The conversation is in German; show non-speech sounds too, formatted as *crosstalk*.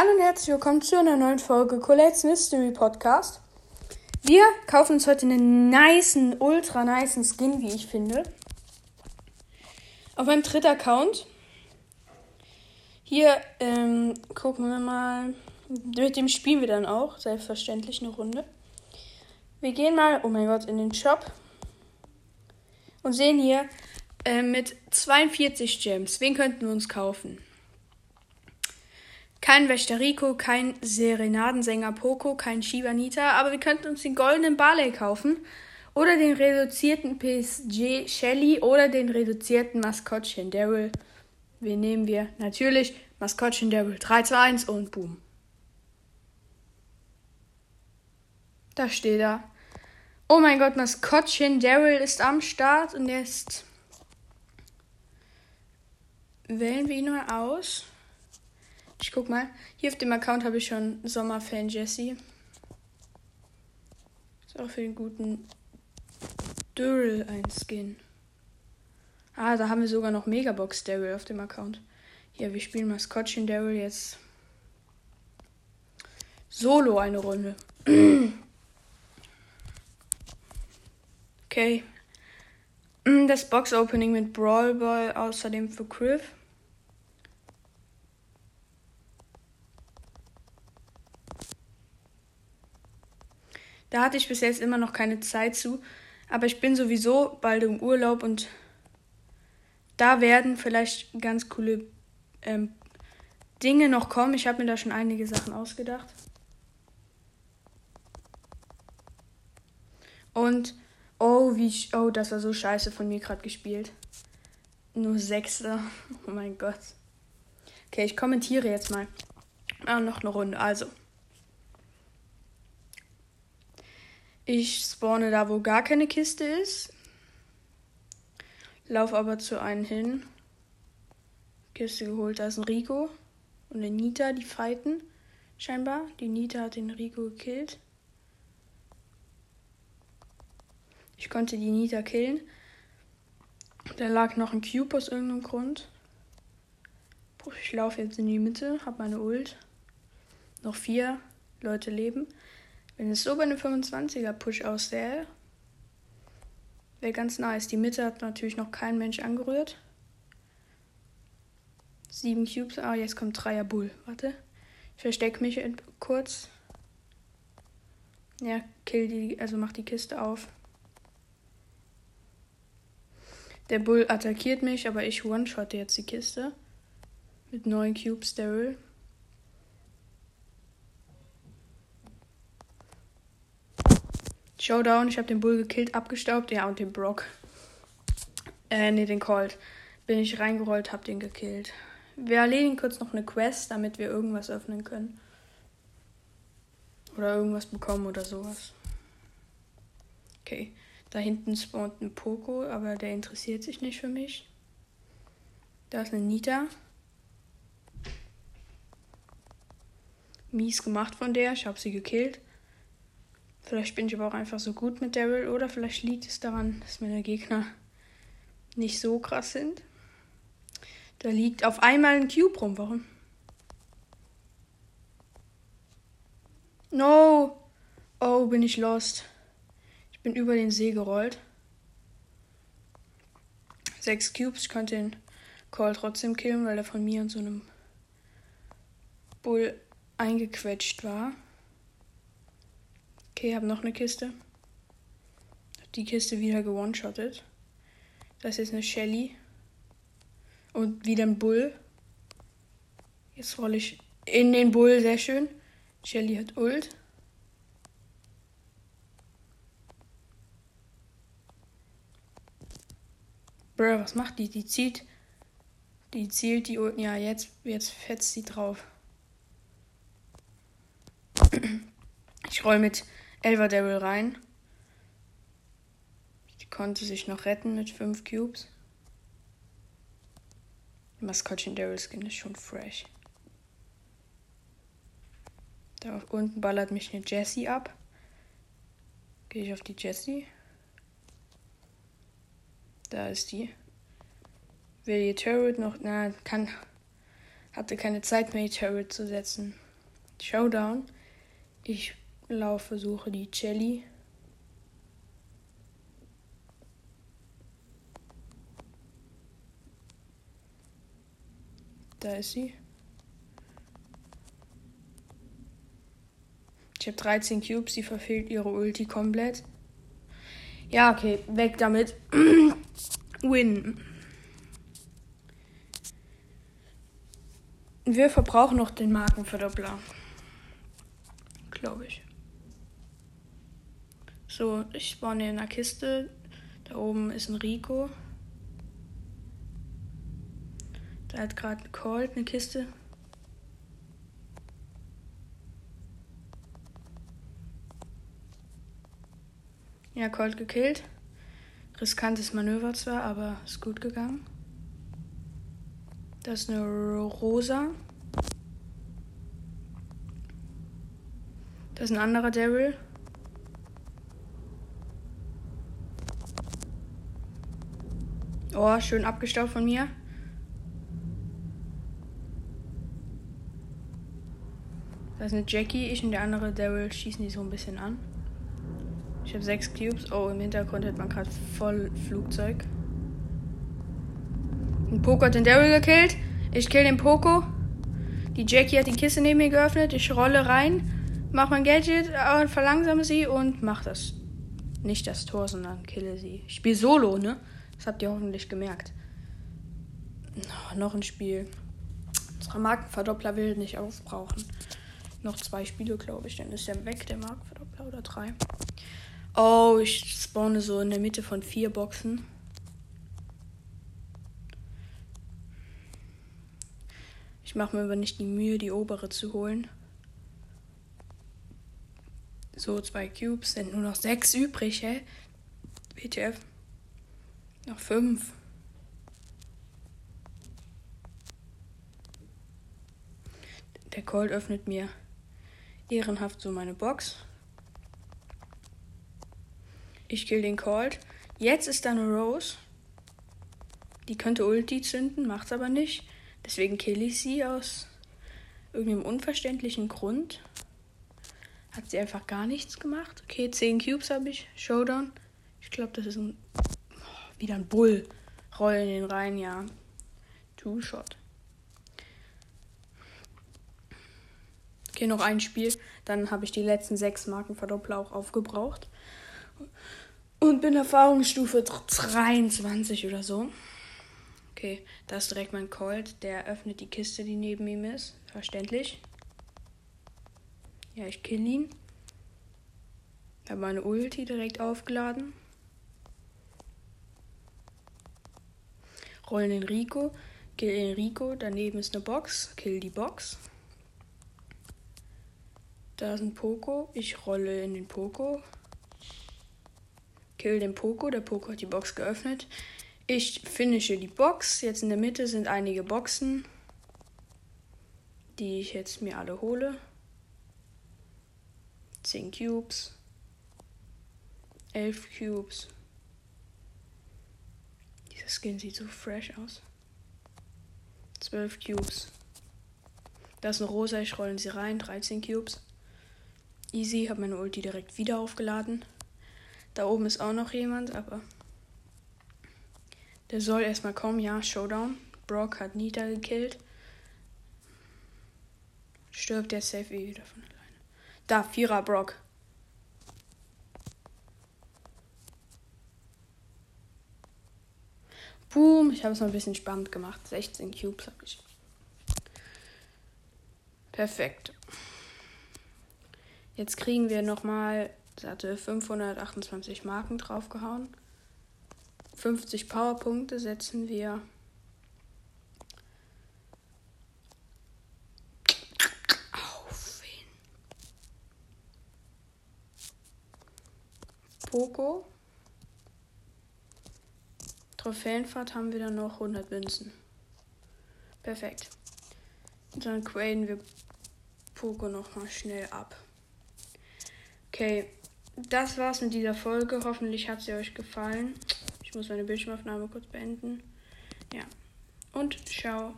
Hallo und herzlich willkommen zu einer neuen Folge Colette's Mystery Podcast. Wir kaufen uns heute einen niceen, ultra niceen Skin, wie ich finde. Auf meinem dritten Account. Hier ähm, gucken wir mal. Mit dem spielen wir dann auch, selbstverständlich, eine Runde. Wir gehen mal, oh mein Gott, in den Shop. Und sehen hier äh, mit 42 Gems. Wen könnten wir uns kaufen? Kein Wächter Rico, kein Serenadensänger Poco, kein Shibanita, aber wir könnten uns den goldenen Barley kaufen. Oder den reduzierten PSG Shelly oder den reduzierten Maskottchen Daryl. Wen nehmen wir? Natürlich Maskottchen Daryl. 3, 2, 1 und boom. Da steht er. Oh mein Gott, Maskottchen Daryl ist am Start und jetzt wählen wir ihn mal aus. Ich guck mal. Hier auf dem Account habe ich schon Sommerfan Jesse. Ist auch für den guten Daryl ein Skin. Ah, da haben wir sogar noch Megabox Daryl auf dem Account. Hier, wir spielen Maskottchen Daryl jetzt solo eine Runde. *clears throat* okay. Das Box Opening mit Brawl Ball außerdem für Criff. Da hatte ich bis jetzt immer noch keine Zeit zu. Aber ich bin sowieso bald im Urlaub und da werden vielleicht ganz coole ähm, Dinge noch kommen. Ich habe mir da schon einige Sachen ausgedacht. Und oh, wie oh, das war so scheiße von mir gerade gespielt. Nur Sechster. *laughs* Oh mein Gott. Okay, ich kommentiere jetzt mal. Ah, noch eine Runde. Also. Ich spawne da, wo gar keine Kiste ist. Lauf aber zu einem hin. Kiste geholt, da ist ein Rico und eine Nita, die fighten. Scheinbar. Die Nita hat den Rico gekillt. Ich konnte die Nita killen. Da lag noch ein Cube aus irgendeinem Grund. Ich laufe jetzt in die Mitte, habe meine Ult. Noch vier Leute leben. Wenn es so bei einem 25er Push aussähe, wäre ganz nice. Die Mitte hat natürlich noch kein Mensch angerührt. Sieben Cubes. Ah, jetzt kommt Dreier Bull. Warte. Ich verstecke mich kurz. Ja, kill die, also mach die Kiste auf. Der Bull attackiert mich, aber ich one-shotte jetzt die Kiste. Mit neun Cubes Daryl. Showdown, ich habe den Bull gekillt, abgestaubt, ja, und den Brock. Äh, nee, den Colt. Bin ich reingerollt, hab den gekillt. Wir erledigen kurz noch eine Quest, damit wir irgendwas öffnen können. Oder irgendwas bekommen oder sowas. Okay, da hinten spawnt ein Poco, aber der interessiert sich nicht für mich. Da ist eine Nita. Mies gemacht von der, ich habe sie gekillt. Vielleicht bin ich aber auch einfach so gut mit Daryl oder vielleicht liegt es daran, dass meine Gegner nicht so krass sind. Da liegt auf einmal ein Cube rum. Warum? No! Oh, bin ich lost. Ich bin über den See gerollt. Sechs Cubes. Ich konnte den Call trotzdem killen, weil er von mir und so einem Bull eingequetscht war. Okay, habe noch eine Kiste. Hab die Kiste wieder gewone-shottet. Das ist eine Shelly. Und wieder ein Bull. Jetzt rolle ich in den Bull, sehr schön. Shelly hat Ult. Bruh, was macht die? Die zielt. Die zielt die Ult. Ja, jetzt, jetzt fetzt sie drauf. *clears throat* Ich roll mit Elva Daryl rein. Die konnte sich noch retten mit 5 Cubes. Maskottchen Daryl Skin ist schon fresh. Da unten ballert mich eine Jessie ab. Gehe ich auf die Jessie. Da ist die. Will die Turret noch. Na, kann. Hatte keine Zeit mehr, die Turret zu setzen. Showdown. Ich laufe, suche die Jelly. Da ist sie. Ich habe 13 Cubes, sie verfehlt ihre Ulti komplett. Ja, okay, weg damit. *clears throat* Win. Wir verbrauchen noch den Markenverdoppler. Glaube ich. So, ich spawne in einer Kiste. Da oben ist ein Rico. Da hat gerade ein eine Kiste. Ja, Colt gekillt. Riskantes Manöver zwar, aber ist gut gegangen. Das ist eine Rosa. Das ist ein anderer Daryl. Oh, schön abgestaubt von mir. Das ist eine Jackie. Ich und der andere Daryl schießen die so ein bisschen an. Ich habe sechs Cubes. Oh, im Hintergrund hat man gerade voll Flugzeug. Ein Poco hat den Daryl gekillt. Ich kill den Poco. Die Jackie hat die Kiste neben mir geöffnet. Ich rolle rein, mach mein Gadget, äh, verlangsame sie und mach das. Nicht das Tor, sondern kille sie. Ich spiele solo, ne? Das habt ihr hoffentlich gemerkt. Noch ein Spiel. Unsere Markenverdoppler will nicht aufbrauchen. Noch zwei Spiele, glaube ich. Dann ist er weg, der Markenverdoppler oder drei. Oh, ich spawne so in der Mitte von vier Boxen. Ich mache mir aber nicht die Mühe, die obere zu holen. So, zwei Cubes, sind nur noch sechs übrig, hä? WTF. Noch fünf. Der Colt öffnet mir ehrenhaft so meine Box. Ich kill den Colt. Jetzt ist da eine Rose. Die könnte Ulti zünden, macht's aber nicht. Deswegen kill ich sie aus irgendeinem unverständlichen Grund. Hat sie einfach gar nichts gemacht. Okay, 10 Cubes habe ich. Showdown. Ich glaube, das ist ein. Wieder ein Bull. Rollen den rein, ja. Two-Shot. Okay, noch ein Spiel. Dann habe ich die letzten sechs Markenverdoppler auch aufgebraucht. Und bin Erfahrungsstufe 23 oder so. Okay, da ist direkt mein Colt. Der öffnet die Kiste, die neben ihm ist. Verständlich. Ja, ich kill ihn. Habe meine Ulti direkt aufgeladen. Rollen den Rico. Kill den Rico. Daneben ist eine Box. Kill die Box. Da ist ein Poco. Ich rolle in den Poco. Kill den Poco. Der Poco hat die Box geöffnet. Ich finische die Box. Jetzt in der Mitte sind einige Boxen, die ich jetzt mir alle hole. 10 Cubes. 11 Cubes. Skin sieht so fresh aus. 12 Cubes. Da ist eine rosa, ich rolle sie rein. 13 Cubes. Easy, habe meine Ulti direkt wieder aufgeladen. Da oben ist auch noch jemand, aber der soll erstmal kommen. Ja, Showdown. Brock hat Nita gekillt. Stirbt der safe eh wieder von alleine. Da, Vierer Brock. Boom, ich habe es mal ein bisschen spannend gemacht. 16 Cubes habe ich. Perfekt. Jetzt kriegen wir nochmal hatte 528 Marken draufgehauen. 50 Powerpunkte setzen wir. Auf? Poco. Trophäenfahrt haben wir dann noch 100 Münzen. Perfekt. Dann graden wir Poco nochmal schnell ab. Okay, das war's mit dieser Folge. Hoffentlich hat sie euch gefallen. Ich muss meine Bildschirmaufnahme kurz beenden. Ja. Und ciao.